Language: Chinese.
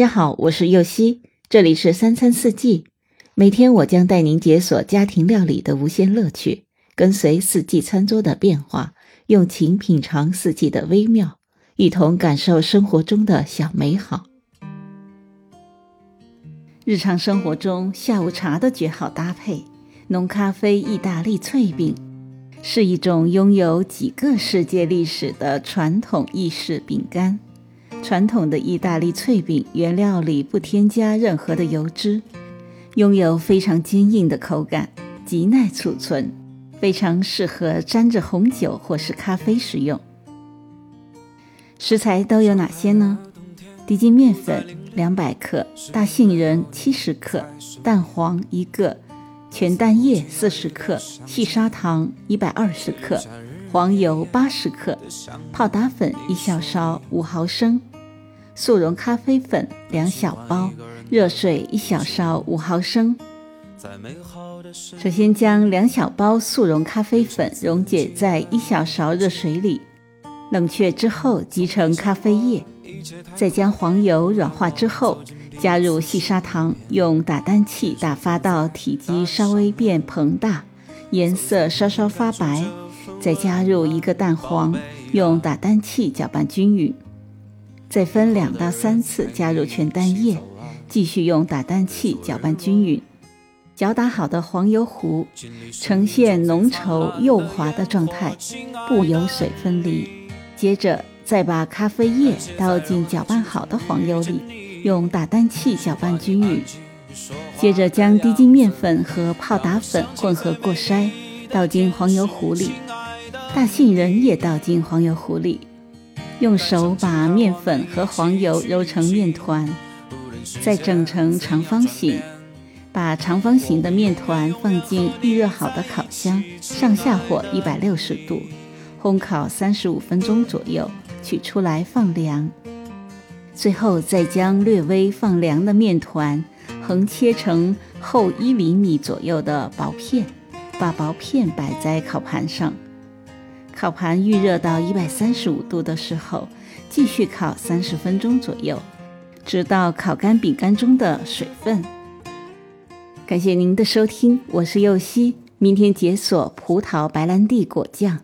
大家好，我是右希，这里是三餐四季。每天我将带您解锁家庭料理的无限乐趣，跟随四季餐桌的变化，用情品尝四季的微妙，一同感受生活中的小美好。日常生活中下午茶的绝好搭配，浓咖啡意大利脆饼，是一种拥有几个世界历史的传统意式饼干。传统的意大利脆饼原料里不添加任何的油脂，拥有非常坚硬的口感，极耐储存，非常适合沾着红酒或是咖啡食用。食材都有哪些呢？低筋面粉两百克，大杏仁七十克，蛋黄一个，全蛋液四十克，细砂糖一百二十克，黄油八十克，泡打粉一小勺五毫升。速溶咖啡粉两小包，热水一小勺五毫升。首先将两小包速溶咖啡粉溶解在一小勺热水里，冷却之后集成咖啡液。再将黄油软化之后，加入细砂糖，用打蛋器打发到体积稍微变膨大，颜色稍稍发白。再加入一个蛋黄，用打蛋器搅拌均匀。再分两到三次加入全蛋液，继续用打蛋器搅拌均匀。搅打好的黄油糊呈现浓稠幼滑的状态，不油水分离。接着再把咖啡液倒进搅拌好的黄油里，用打蛋器搅拌均匀。接着将低筋面粉和泡打粉混合过筛，倒进黄油糊里，大杏仁也倒进黄油糊里。用手把面粉和黄油揉成面团，再整成长方形。把长方形的面团放进预热好的烤箱，上下火一百六十度，烘烤三十五分钟左右，取出来放凉。最后再将略微放凉的面团横切成厚一厘米左右的薄片，把薄片摆在烤盘上。烤盘预热到一百三十五度的时候，继续烤三十分钟左右，直到烤干饼干中的水分。感谢您的收听，我是柚希，明天解锁葡萄白兰地果酱。